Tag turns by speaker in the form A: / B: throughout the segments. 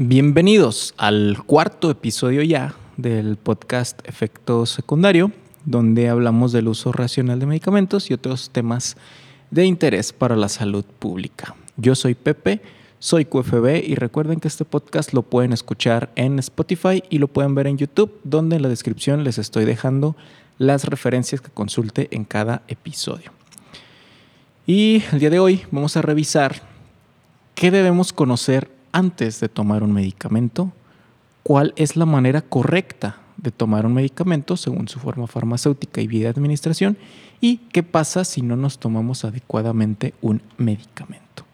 A: Bienvenidos al cuarto episodio ya del podcast Efecto Secundario, donde hablamos del uso racional de medicamentos y otros temas de interés para la salud pública. Yo soy Pepe, soy QFB y recuerden que este podcast lo pueden escuchar en Spotify y lo pueden ver en YouTube, donde en la descripción les estoy dejando las referencias que consulte en cada episodio. Y el día de hoy vamos a revisar qué debemos conocer antes de tomar un medicamento, cuál es la manera correcta de tomar un medicamento según su forma farmacéutica y vía de administración y qué pasa si no nos tomamos adecuadamente un medicamento.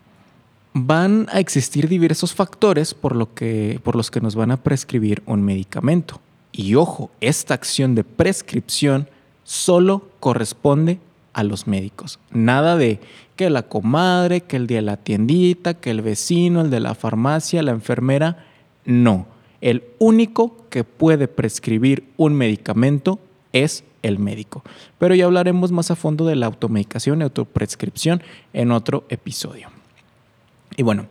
A: Van a existir diversos factores por, que, por los que nos van a prescribir un medicamento. Y ojo, esta acción de prescripción solo corresponde a los médicos. Nada de que la comadre, que el de la tiendita, que el vecino, el de la farmacia, la enfermera. No. El único que puede prescribir un medicamento es el médico. Pero ya hablaremos más a fondo de la automedicación y autoprescripción en otro episodio. Y bueno,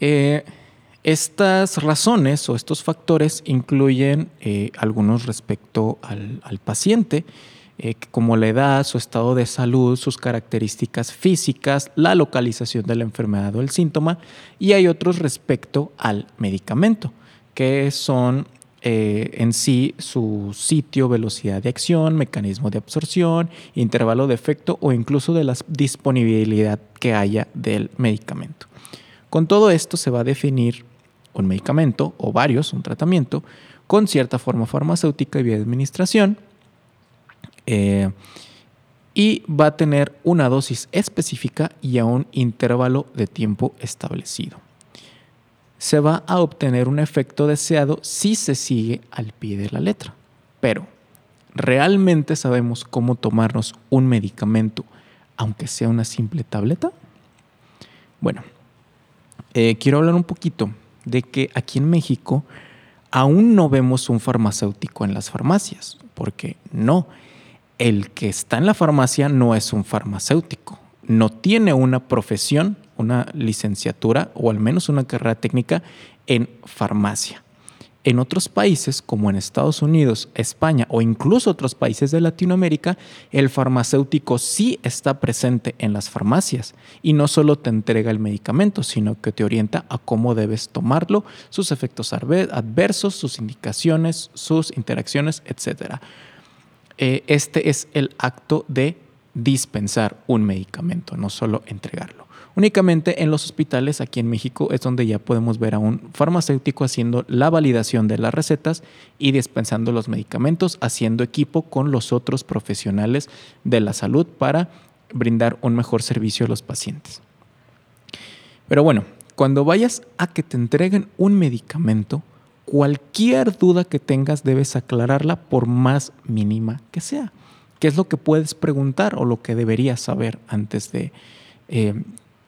A: eh, estas razones o estos factores incluyen eh, algunos respecto al, al paciente eh, como la edad, su estado de salud, sus características físicas, la localización de la enfermedad o el síntoma, y hay otros respecto al medicamento, que son eh, en sí su sitio, velocidad de acción, mecanismo de absorción, intervalo de efecto o incluso de la disponibilidad que haya del medicamento. Con todo esto se va a definir un medicamento o varios, un tratamiento, con cierta forma farmacéutica y vía de administración, eh, y va a tener una dosis específica y a un intervalo de tiempo establecido. Se va a obtener un efecto deseado si se sigue al pie de la letra. Pero, ¿realmente sabemos cómo tomarnos un medicamento aunque sea una simple tableta? Bueno, eh, quiero hablar un poquito de que aquí en México aún no vemos un farmacéutico en las farmacias, porque no, el que está en la farmacia no es un farmacéutico, no tiene una profesión, una licenciatura o al menos una carrera técnica en farmacia. En otros países, como en Estados Unidos, España o incluso otros países de Latinoamérica, el farmacéutico sí está presente en las farmacias y no solo te entrega el medicamento, sino que te orienta a cómo debes tomarlo, sus efectos adversos, sus indicaciones, sus interacciones, etc. Eh, este es el acto de dispensar un medicamento, no solo entregarlo. Únicamente en los hospitales aquí en México es donde ya podemos ver a un farmacéutico haciendo la validación de las recetas y dispensando los medicamentos, haciendo equipo con los otros profesionales de la salud para brindar un mejor servicio a los pacientes. Pero bueno, cuando vayas a que te entreguen un medicamento, cualquier duda que tengas debes aclararla por más mínima que sea. ¿Qué es lo que puedes preguntar o lo que deberías saber antes de eh,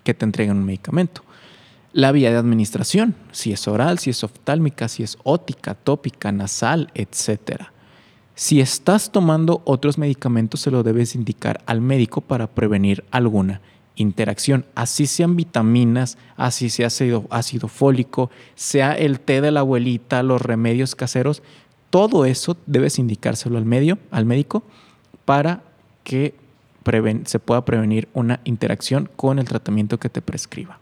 A: que te entreguen un medicamento? La vía de administración, si es oral, si es oftálmica, si es ótica, tópica, nasal, etc. Si estás tomando otros medicamentos, se lo debes indicar al médico para prevenir alguna interacción, así sean vitaminas, así sea ácido, ácido fólico, sea el té de la abuelita, los remedios caseros, todo eso debes indicárselo al medio, al médico, para que se pueda prevenir una interacción con el tratamiento que te prescriba.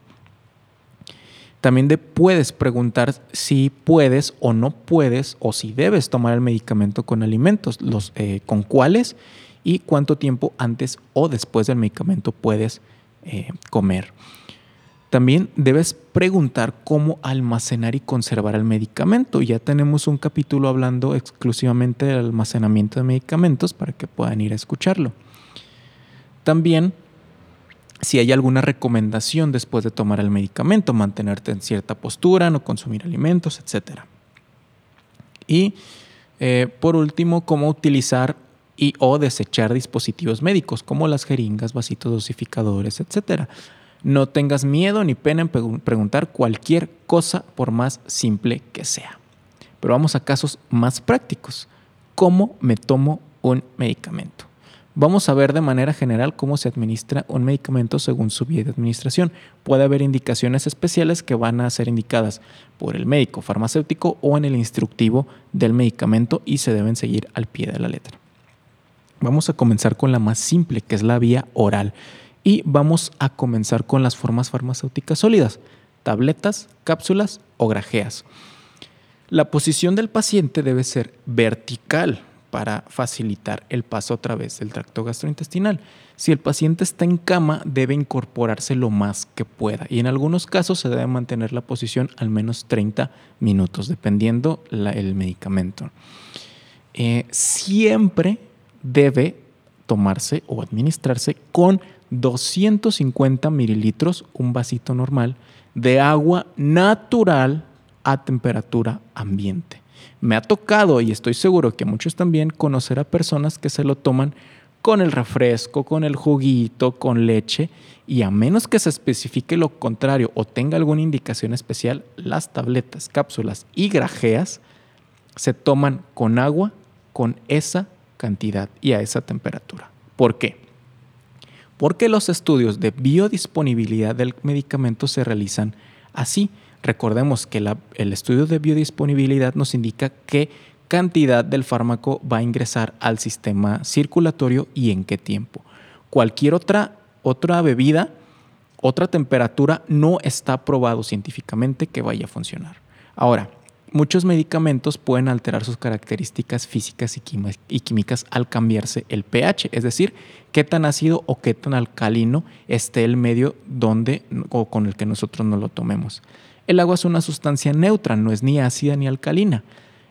A: También puedes preguntar si puedes o no puedes o si debes tomar el medicamento con alimentos, los, eh, con cuáles y cuánto tiempo antes o después del medicamento puedes eh, comer. También debes preguntar cómo almacenar y conservar el medicamento. Ya tenemos un capítulo hablando exclusivamente del almacenamiento de medicamentos para que puedan ir a escucharlo. También si hay alguna recomendación después de tomar el medicamento, mantenerte en cierta postura, no consumir alimentos, etc. Y eh, por último, cómo utilizar y o desechar dispositivos médicos como las jeringas, vasitos dosificadores, etc. No tengas miedo ni pena en preguntar cualquier cosa por más simple que sea. Pero vamos a casos más prácticos. ¿Cómo me tomo un medicamento? Vamos a ver de manera general cómo se administra un medicamento según su vía de administración. Puede haber indicaciones especiales que van a ser indicadas por el médico farmacéutico o en el instructivo del medicamento y se deben seguir al pie de la letra. Vamos a comenzar con la más simple, que es la vía oral. Y vamos a comenzar con las formas farmacéuticas sólidas, tabletas, cápsulas o grajeas. La posición del paciente debe ser vertical para facilitar el paso a través del tracto gastrointestinal. Si el paciente está en cama, debe incorporarse lo más que pueda y en algunos casos se debe mantener la posición al menos 30 minutos, dependiendo el medicamento. Eh, siempre debe tomarse o administrarse con 250 mililitros, un vasito normal, de agua natural a temperatura ambiente. Me ha tocado, y estoy seguro que muchos también, conocer a personas que se lo toman con el refresco, con el juguito, con leche, y a menos que se especifique lo contrario o tenga alguna indicación especial, las tabletas, cápsulas y grajeas se toman con agua con esa cantidad y a esa temperatura. ¿Por qué? Porque los estudios de biodisponibilidad del medicamento se realizan así. Recordemos que el estudio de biodisponibilidad nos indica qué cantidad del fármaco va a ingresar al sistema circulatorio y en qué tiempo. Cualquier otra, otra bebida, otra temperatura no está probado científicamente que vaya a funcionar. Ahora, Muchos medicamentos pueden alterar sus características físicas y químicas al cambiarse el pH, es decir, qué tan ácido o qué tan alcalino esté el medio donde o con el que nosotros no lo tomemos. El agua es una sustancia neutra, no es ni ácida ni alcalina.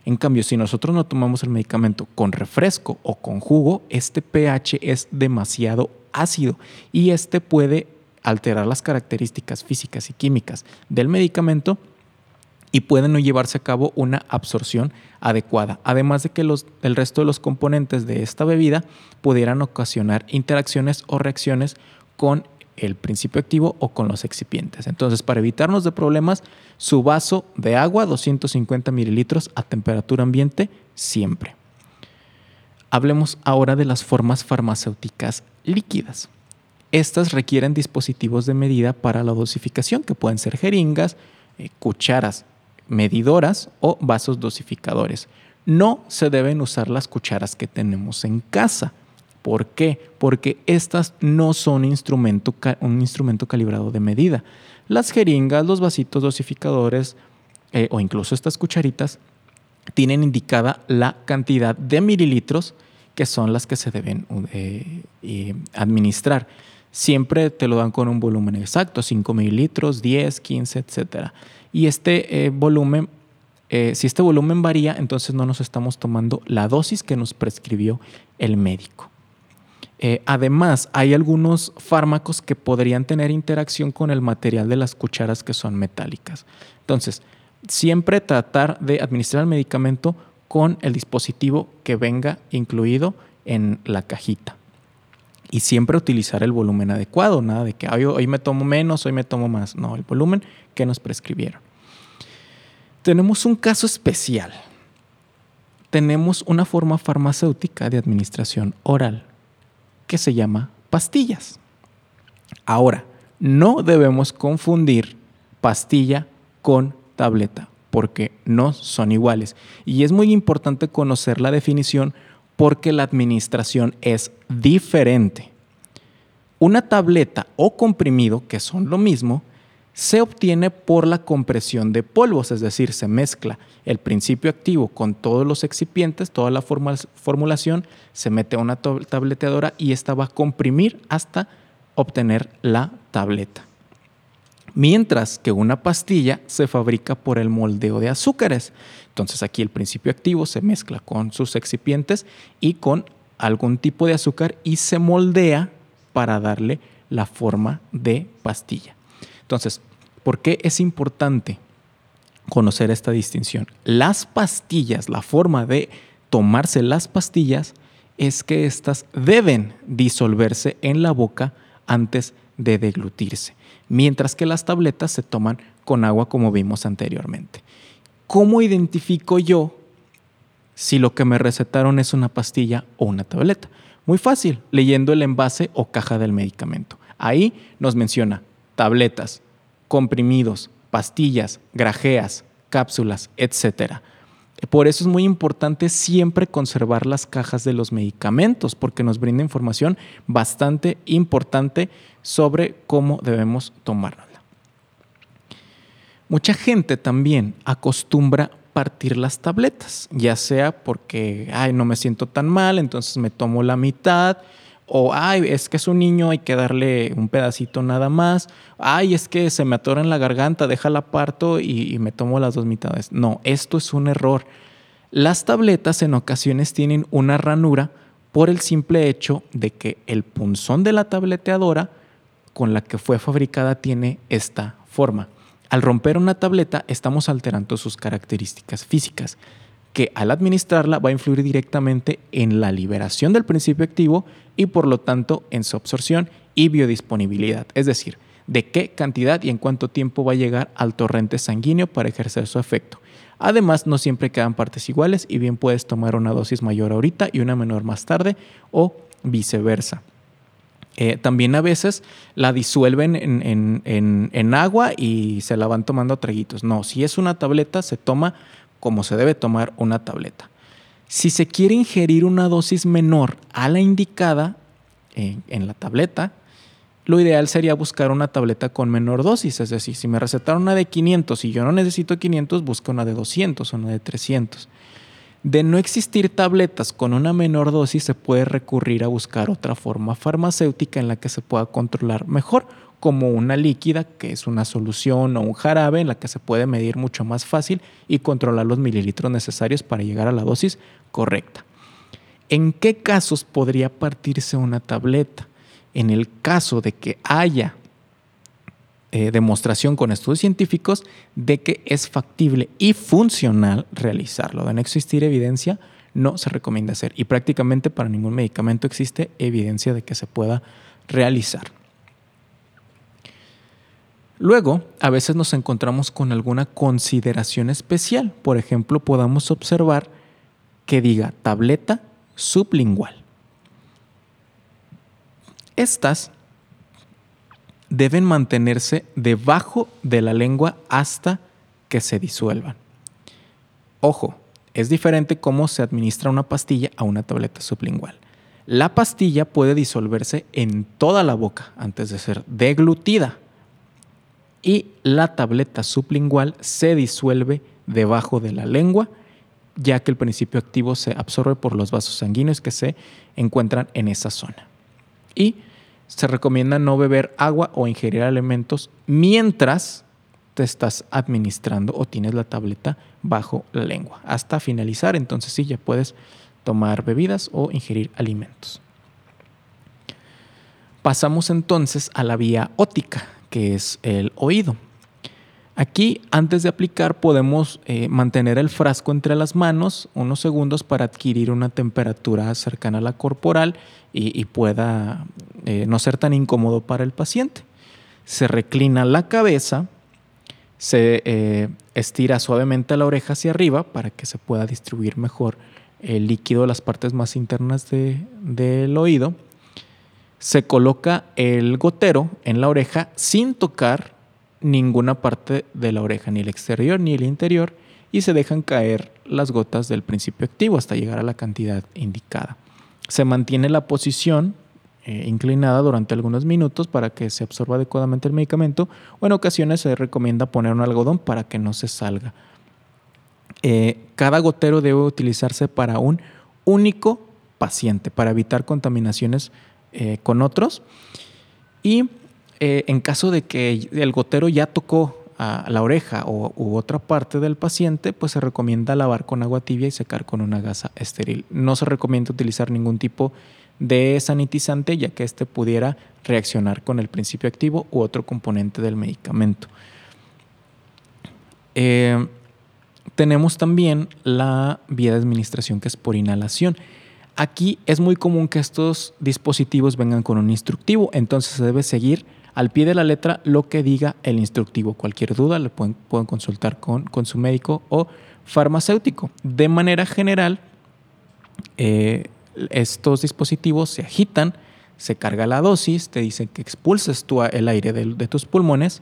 A: En cambio, si nosotros no tomamos el medicamento con refresco o con jugo, este pH es demasiado ácido y este puede alterar las características físicas y químicas del medicamento y pueden no llevarse a cabo una absorción adecuada, además de que los, el resto de los componentes de esta bebida pudieran ocasionar interacciones o reacciones con el principio activo o con los excipientes. Entonces, para evitarnos de problemas, su vaso de agua, 250 mililitros a temperatura ambiente, siempre. Hablemos ahora de las formas farmacéuticas líquidas. Estas requieren dispositivos de medida para la dosificación, que pueden ser jeringas, eh, cucharas, medidoras o vasos dosificadores. No se deben usar las cucharas que tenemos en casa. ¿Por qué? Porque estas no son un instrumento calibrado de medida. Las jeringas, los vasitos dosificadores eh, o incluso estas cucharitas tienen indicada la cantidad de mililitros que son las que se deben eh, administrar. Siempre te lo dan con un volumen exacto, 5 mililitros, 10, 15, etcétera y este eh, volumen, si este volumen varía, entonces no nos estamos tomando la dosis que nos prescribió el médico. Eh, además, hay algunos fármacos que podrían tener interacción con el material de las cucharas que son metálicas. Entonces, siempre tratar de administrar el medicamento con el dispositivo que venga incluido en la cajita. Y siempre utilizar el volumen adecuado, nada de que hoy, me tomo menos, hoy me tomo más. No, el volumen que nos prescribieron. Tenemos un caso especial. Tenemos una forma farmacéutica de administración oral que se llama pastillas. Ahora, no debemos confundir pastilla con tableta porque no son iguales. Y es muy importante conocer la definición porque la administración es diferente. Una tableta o comprimido, que son lo mismo, se obtiene por la compresión de polvos, es decir, se mezcla el principio activo con todos los excipientes, toda la formulación, se mete a una tableteadora y esta va a comprimir hasta obtener la tableta. Mientras que una pastilla se fabrica por el moldeo de azúcares. Entonces aquí el principio activo se mezcla con sus excipientes y con algún tipo de azúcar y se moldea para darle la forma de pastilla. Entonces, ¿por qué es importante conocer esta distinción? Las pastillas, la forma de tomarse las pastillas es que éstas deben disolverse en la boca antes de deglutirse, mientras que las tabletas se toman con agua como vimos anteriormente. ¿Cómo identifico yo si lo que me recetaron es una pastilla o una tableta? Muy fácil, leyendo el envase o caja del medicamento. Ahí nos menciona tabletas, comprimidos, pastillas, grajeas, cápsulas, etc. Por eso es muy importante siempre conservar las cajas de los medicamentos, porque nos brinda información bastante importante sobre cómo debemos tomárnosla. Mucha gente también acostumbra partir las tabletas, ya sea porque, ay, no me siento tan mal, entonces me tomo la mitad, o, ay, es que es un niño, hay que darle un pedacito nada más, ay, es que se me atora en la garganta, déjala parto y, y me tomo las dos mitades. No, esto es un error. Las tabletas en ocasiones tienen una ranura por el simple hecho de que el punzón de la tableteadora con la que fue fabricada tiene esta forma. Al romper una tableta estamos alterando sus características físicas que al administrarla va a influir directamente en la liberación del principio activo y por lo tanto en su absorción y biodisponibilidad, es decir, de qué cantidad y en cuánto tiempo va a llegar al torrente sanguíneo para ejercer su efecto. Además, no siempre quedan partes iguales y bien puedes tomar una dosis mayor ahorita y una menor más tarde o viceversa. Eh, también a veces la disuelven en, en, agua y se la van tomando a traguitos. No, si es una tableta, se toma como se debe tomar una tableta. Si se quiere ingerir una dosis menor a la indicada eh, en la tableta, lo ideal sería buscar una tableta con menor dosis. Es decir, si me recetaron una de 500 y yo no necesito 500, busca una de 200 o una de 300. De no existir tabletas con una menor dosis, se puede recurrir a buscar otra forma farmacéutica en la que se pueda controlar mejor como una líquida, que es una solución o un jarabe en la que se puede medir mucho más fácil y controlar los mililitros necesarios para llegar a la dosis correcta. ¿En qué casos podría partirse una tableta? En el caso de que haya eh, demostración con estudios científicos de que es factible y funcional realizarlo. De no existir evidencia, no se recomienda hacer. Y prácticamente para ningún medicamento existe evidencia de que se pueda realizar. Luego, a veces nos encontramos con alguna consideración especial. Por ejemplo, podamos observar que diga tableta sublingual. Estas deben mantenerse debajo de la lengua hasta que se disuelvan. Ojo, es diferente cómo se administra una pastilla a una tableta sublingual. La pastilla puede disolverse en toda la boca antes de ser deglutida y la tableta sublingual se disuelve debajo de la lengua, ya que el principio activo se absorbe por los vasos sanguíneos que se encuentran en esa zona. Y se recomienda no beber agua o ingerir alimentos mientras te estás administrando o tienes la tableta bajo la lengua. Hasta finalizar, entonces sí, ya puedes tomar bebidas o ingerir alimentos. Pasamos entonces a la vía ótica, que es el oído. Aquí, antes de aplicar, podemos eh, mantener el frasco entre las manos unos segundos para adquirir una temperatura cercana a la corporal y, pueda eh, no ser tan incómodo para el paciente. Se reclina la cabeza, se eh, estira suavemente la oreja hacia arriba para que se pueda distribuir mejor el líquido de las partes más internas del oído se coloca el gotero en la oreja sin tocar ninguna parte de la oreja, ni el exterior ni el interior, y se dejan caer las gotas del principio activo hasta llegar a la cantidad indicada. Se mantiene la posición eh, inclinada durante algunos minutos para que se absorba adecuadamente el medicamento o en ocasiones se recomienda poner un algodón para que no se salga. Eh, cada gotero debe utilizarse para un único paciente para evitar contaminaciones eh, con otros. Y eh, en caso de que el gotero ya tocó a la oreja o, u otra parte del paciente, pues se recomienda lavar con agua tibia y secar con una gasa estéril. No se recomienda utilizar ningún tipo de sanitizante ya que este pudiera reaccionar con el principio activo u otro componente del medicamento. Eh, tenemos también la vía de administración que es por inhalación. Aquí es muy común que estos dispositivos vengan con un instructivo, entonces se debe seguir al pie de la letra lo que diga el instructivo. Cualquier duda le pueden, consultar con, con, su médico o farmacéutico. De manera general, eh, estos dispositivos se agitan, se carga la dosis, te dicen que expulses tú el aire de tus pulmones,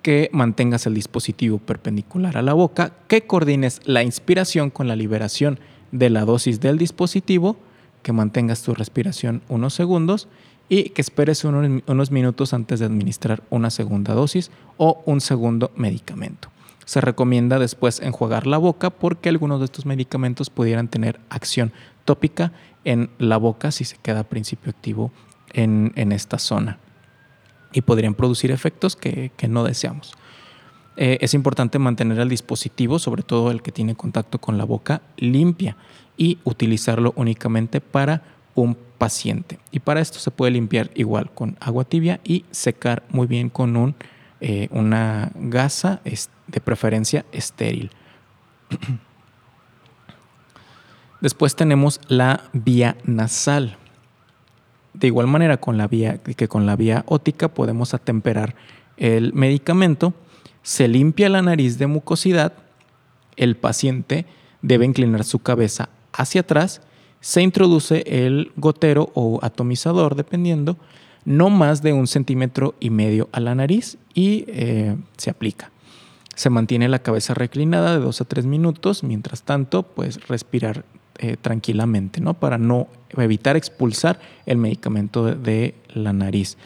A: que mantengas el dispositivo perpendicular a la boca, que coordines la inspiración con la liberación de la dosis del dispositivo, que mantengas tu respiración unos segundos y que esperes unos, minutos antes de administrar una segunda dosis o un segundo medicamento. Se recomienda después enjuagar la boca porque algunos de estos medicamentos pudieran tener acción tópica en la boca si se queda principio activo en, esta zona y podrían producir efectos que, no deseamos. Eh, es importante mantener el dispositivo, sobre todo el que tiene contacto con la boca, limpia y utilizarlo únicamente para un paciente. Y para esto se puede limpiar igual con agua tibia y secar muy bien con eh, una gasa de preferencia estéril. Después tenemos la vía nasal. De igual manera con la vía, que con la vía ótica podemos atemperar el medicamento. Se limpia la nariz de mucosidad. El paciente debe inclinar su cabeza hacia atrás, se introduce el gotero o atomizador, dependiendo, no más de un centímetro y medio a la nariz y eh, se aplica. Se mantiene la cabeza reclinada de dos a tres minutos, mientras tanto, pues respirar eh, tranquilamente, ¿no? Para no evitar expulsar el medicamento de, la nariz.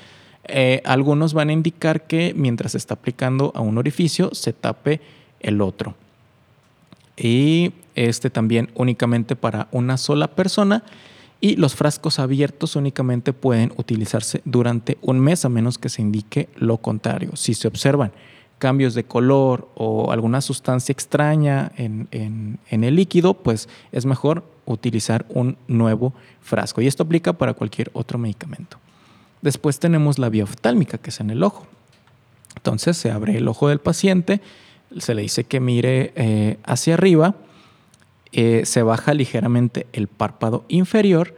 A: Eh, algunos van a indicar que mientras se está aplicando a un orificio, se tape el otro y este también únicamente para una sola persona y los frascos abiertos únicamente pueden utilizarse durante un mes a menos que se indique lo contrario. Si se observan cambios de color o alguna sustancia extraña en, en, el líquido, pues es mejor utilizar un nuevo frasco. Y esto aplica para cualquier otro medicamento. Después tenemos la vía oftálmica, que es en el ojo. Entonces se abre el ojo del paciente, se le dice que mire eh, hacia arriba, eh, se baja ligeramente el párpado inferior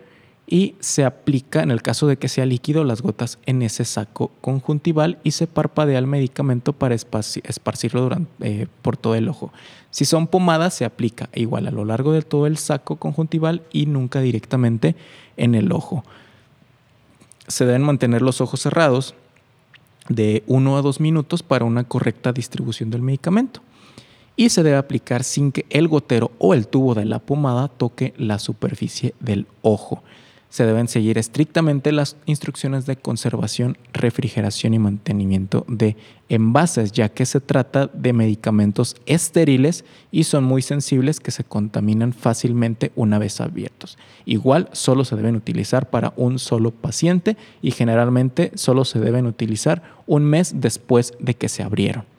A: y se aplica, en el caso de que sea líquido, las gotas en ese saco conjuntival y se parpadea el medicamento para esparcirlo eh, por todo el ojo. Si son pomadas, se aplica igual a lo largo de todo el saco conjuntival y nunca directamente en el ojo. Se deben mantener los ojos cerrados de 1 a 2 minutos para una correcta distribución del medicamento. Y se debe aplicar sin que el gotero o el tubo de la pomada toque la superficie del ojo se deben seguir estrictamente las instrucciones de conservación, refrigeración y mantenimiento de envases, ya que se trata de medicamentos estériles y son muy sensibles que se contaminan fácilmente una vez abiertos. Igual solo se deben utilizar para un solo paciente y generalmente solo se deben utilizar un mes después de que se abrieron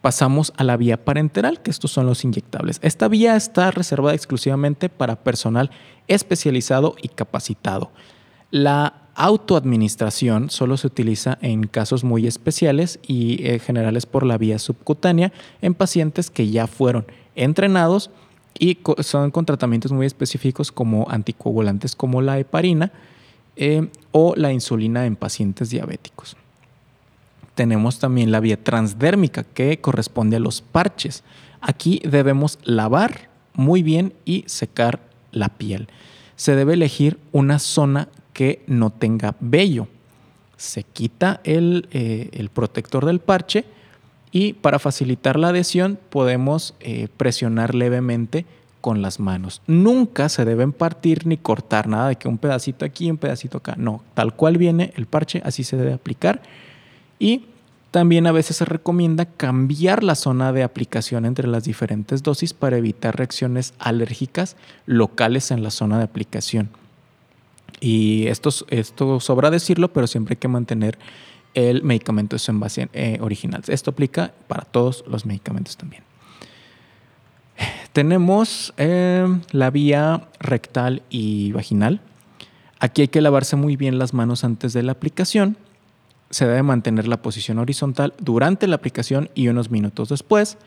A: pasamos a la vía parenteral, que estos son los inyectables. Esta vía está reservada exclusivamente para personal especializado y capacitado. La autoadministración solo se utiliza en casos muy especiales y eh, generales por la vía subcutánea en pacientes que ya fueron entrenados y son con tratamientos muy específicos como anticoagulantes como la heparina eh, o la insulina en pacientes diabéticos tenemos también la vía transdérmica que corresponde a los parches. Aquí debemos lavar muy bien y secar la piel. Se debe elegir una zona que no tenga vello. Se quita el, eh, protector del parche y para facilitar la adhesión podemos eh, presionar levemente con las manos. Nunca se deben partir ni cortar nada de que un pedacito aquí, un pedacito acá. No, tal cual viene el parche, así se debe aplicar y también a veces se recomienda cambiar la zona de aplicación entre las diferentes dosis para evitar reacciones alérgicas locales en la zona de aplicación. Y esto, esto sobra decirlo, pero siempre hay que mantener el medicamento en su envase eh, original. Esto aplica para todos los medicamentos también. Tenemos eh, la vía rectal y vaginal. Aquí hay que lavarse muy bien las manos antes de la aplicación se debe mantener la posición horizontal durante la aplicación y unos minutos después.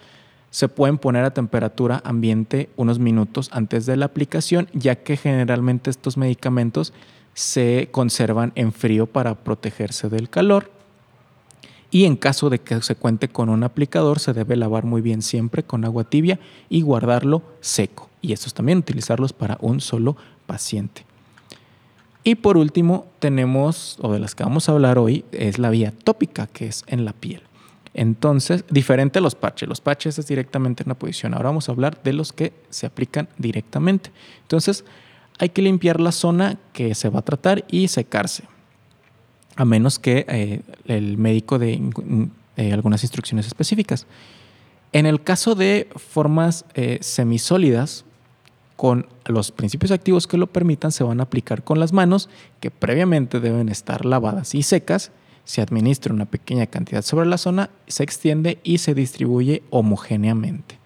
A: Se pueden poner a temperatura ambiente unos minutos antes de la aplicación, ya que generalmente estos medicamentos se conservan en frío para protegerse del calor. Y en caso de que se cuente con un aplicador, se debe lavar muy bien siempre con agua tibia y guardarlo seco. y estos también utilizarlos para un solo paciente. Y por último, tenemos, o de las que vamos a hablar hoy, es la vía tópica, que es en la piel. Entonces, diferente a los parches. Los parches es directamente en la posición. Ahora vamos a hablar de los que se aplican directamente. Entonces, hay que limpiar la zona que se va a tratar y secarse. A menos que eh, el médico dé eh, algunas instrucciones específicas. En el caso de formas eh, semisólidas, con los principios activos que lo permitan, se van a aplicar con las manos, que previamente deben estar lavadas y secas, se administra una pequeña cantidad sobre la zona, se extiende y se distribuye homogéneamente.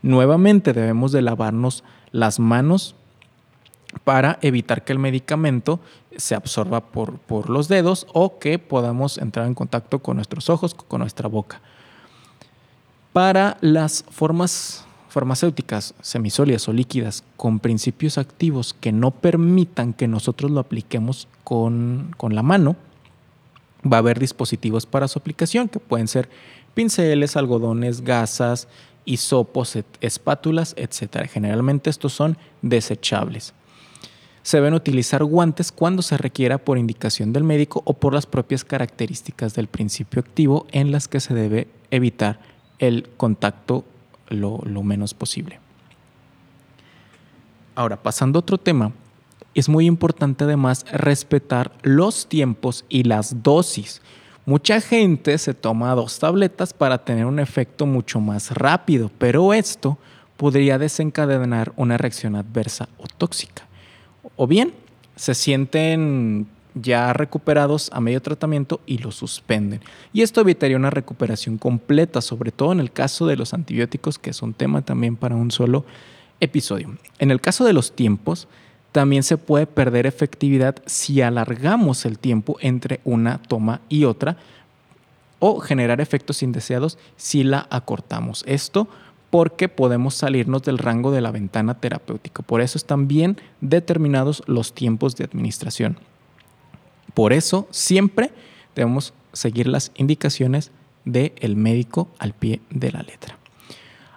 A: Nuevamente debemos de lavarnos las manos para evitar que el medicamento se absorba por, por los dedos o que podamos entrar en contacto con nuestros ojos, con nuestra boca. Para las formas farmacéuticas semisólidas o líquidas con principios activos que no permitan que nosotros lo apliquemos con, con la mano, va a haber dispositivos para su aplicación que pueden ser pinceles, algodones, gasas, hisopos, espátulas, etc. Generalmente estos son desechables. Se deben utilizar guantes cuando se requiera por indicación del médico o por las propias características del principio activo en las que se debe evitar el contacto lo, menos posible. Ahora, pasando a otro tema, es muy importante además respetar los tiempos y las dosis. Mucha gente se toma dos tabletas para tener un efecto mucho más rápido, pero esto podría desencadenar una reacción adversa o tóxica. O bien se sienten ya recuperados a medio tratamiento y lo suspenden. Y esto evitaría una recuperación completa, sobre todo en el caso de los antibióticos, que es un tema también para un solo episodio. En el caso de los tiempos, también se puede perder efectividad si alargamos el tiempo entre una toma y otra o generar efectos indeseados si la acortamos. Esto porque podemos salirnos del rango de la ventana terapéutica. Por eso están bien determinados los tiempos de administración. Por eso siempre debemos seguir las indicaciones del médico al pie de la letra.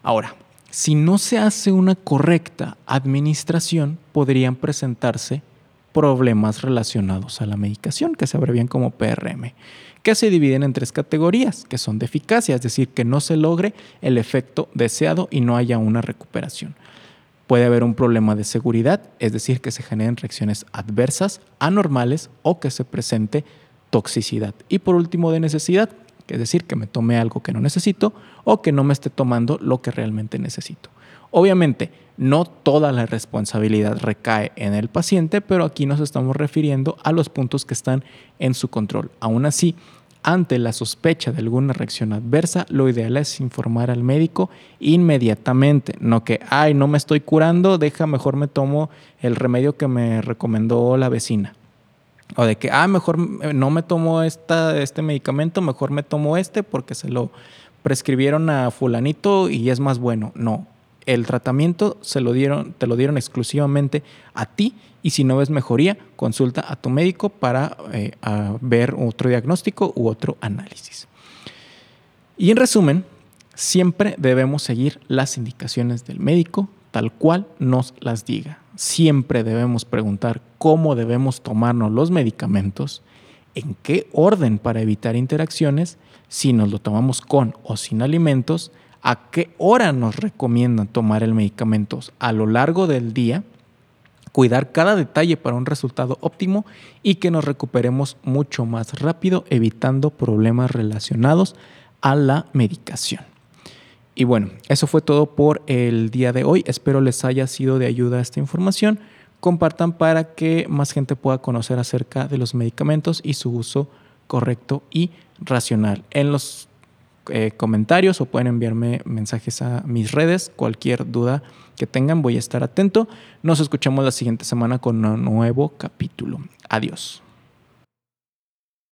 A: Ahora, si no se hace una correcta administración, podrían presentarse problemas relacionados a la medicación, que se abrevian como PRM, que se dividen en tres categorías, que son de eficacia, es decir, que no se logre el efecto deseado y no haya una recuperación. Puede haber un problema de seguridad, es decir, que se generen reacciones adversas, anormales o que se presente toxicidad. Y por último, de necesidad, es decir, que me tome algo que no necesito o que no me esté tomando lo que realmente necesito. Obviamente, no toda la responsabilidad recae en el paciente, pero aquí nos estamos refiriendo a los puntos que están en su control. Aún así, ante la sospecha de alguna reacción adversa, lo ideal es informar al médico inmediatamente, no que, ay, no me estoy curando, deja, mejor me tomo el remedio que me recomendó la vecina. O de que, ah, mejor no me tomo esta, este medicamento, mejor me tomo este porque se lo prescribieron a fulanito y es más bueno. No, el tratamiento se lo dieron, te lo dieron exclusivamente a ti y si no ves mejoría, consulta a tu médico para eh, ver otro diagnóstico u otro análisis. Y en resumen, siempre debemos seguir las indicaciones del médico tal cual nos las diga. Siempre debemos preguntar cómo debemos tomarnos los medicamentos, en qué orden para evitar interacciones, si nos lo tomamos con o sin alimentos, a qué hora nos recomiendan tomar el medicamento a lo largo del día, cuidar cada detalle para un resultado óptimo y que nos recuperemos mucho más rápido, evitando problemas relacionados a la medicación. Y bueno, eso fue todo por el día de hoy. Espero les haya sido de ayuda esta información. Compartan para que más gente pueda conocer acerca de los medicamentos y su uso correcto y racional. En los eh, comentarios o pueden enviarme mensajes a mis redes. Cualquier duda que tengan, voy a estar atento. Nos escuchamos la siguiente semana con un nuevo capítulo. Adiós.